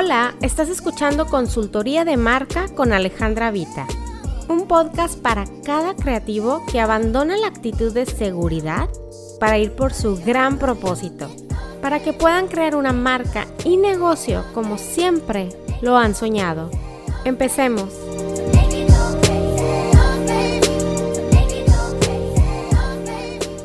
Hola, estás escuchando Consultoría de Marca con Alejandra Vita, un podcast para cada creativo que abandona la actitud de seguridad para ir por su gran propósito, para que puedan crear una marca y negocio como siempre lo han soñado. Empecemos.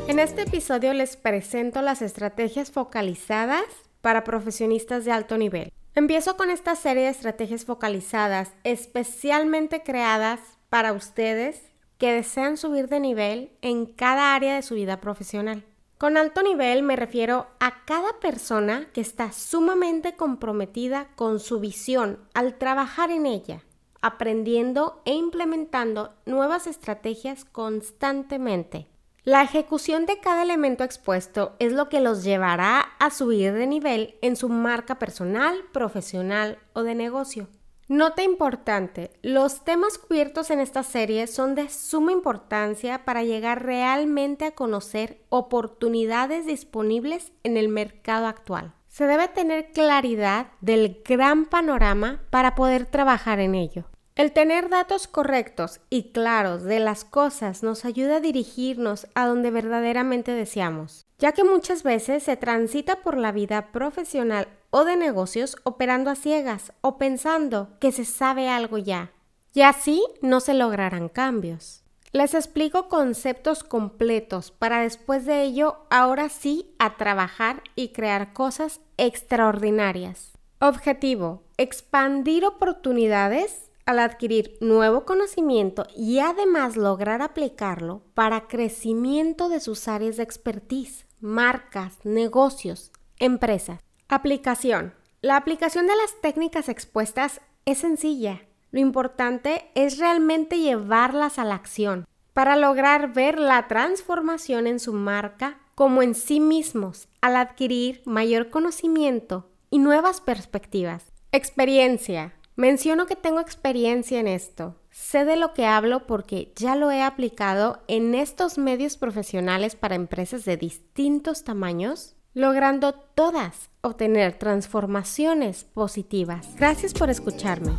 En este episodio les presento las estrategias focalizadas para profesionistas de alto nivel. Empiezo con esta serie de estrategias focalizadas especialmente creadas para ustedes que desean subir de nivel en cada área de su vida profesional. Con alto nivel me refiero a cada persona que está sumamente comprometida con su visión al trabajar en ella, aprendiendo e implementando nuevas estrategias constantemente. La ejecución de cada elemento expuesto es lo que los llevará a subir de nivel en su marca personal, profesional o de negocio. Nota importante, los temas cubiertos en esta serie son de suma importancia para llegar realmente a conocer oportunidades disponibles en el mercado actual. Se debe tener claridad del gran panorama para poder trabajar en ello. El tener datos correctos y claros de las cosas nos ayuda a dirigirnos a donde verdaderamente deseamos, ya que muchas veces se transita por la vida profesional o de negocios operando a ciegas o pensando que se sabe algo ya, y así no se lograrán cambios. Les explico conceptos completos para después de ello ahora sí a trabajar y crear cosas extraordinarias. Objetivo, expandir oportunidades al adquirir nuevo conocimiento y además lograr aplicarlo para crecimiento de sus áreas de expertise, marcas, negocios, empresas. Aplicación. La aplicación de las técnicas expuestas es sencilla. Lo importante es realmente llevarlas a la acción para lograr ver la transformación en su marca como en sí mismos al adquirir mayor conocimiento y nuevas perspectivas. Experiencia. Menciono que tengo experiencia en esto. Sé de lo que hablo porque ya lo he aplicado en estos medios profesionales para empresas de distintos tamaños, logrando todas obtener transformaciones positivas. Gracias por escucharme.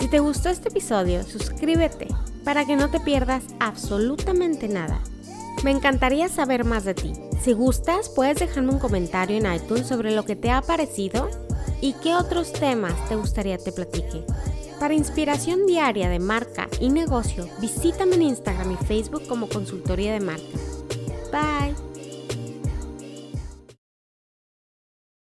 Si te gustó este episodio, suscríbete para que no te pierdas absolutamente nada. Me encantaría saber más de ti. Si gustas, puedes dejarme un comentario en iTunes sobre lo que te ha parecido ¿Y qué otros temas te gustaría te platique? Para inspiración diaria de marca y negocio, visítame en Instagram y Facebook como Consultoría de Marca. Bye.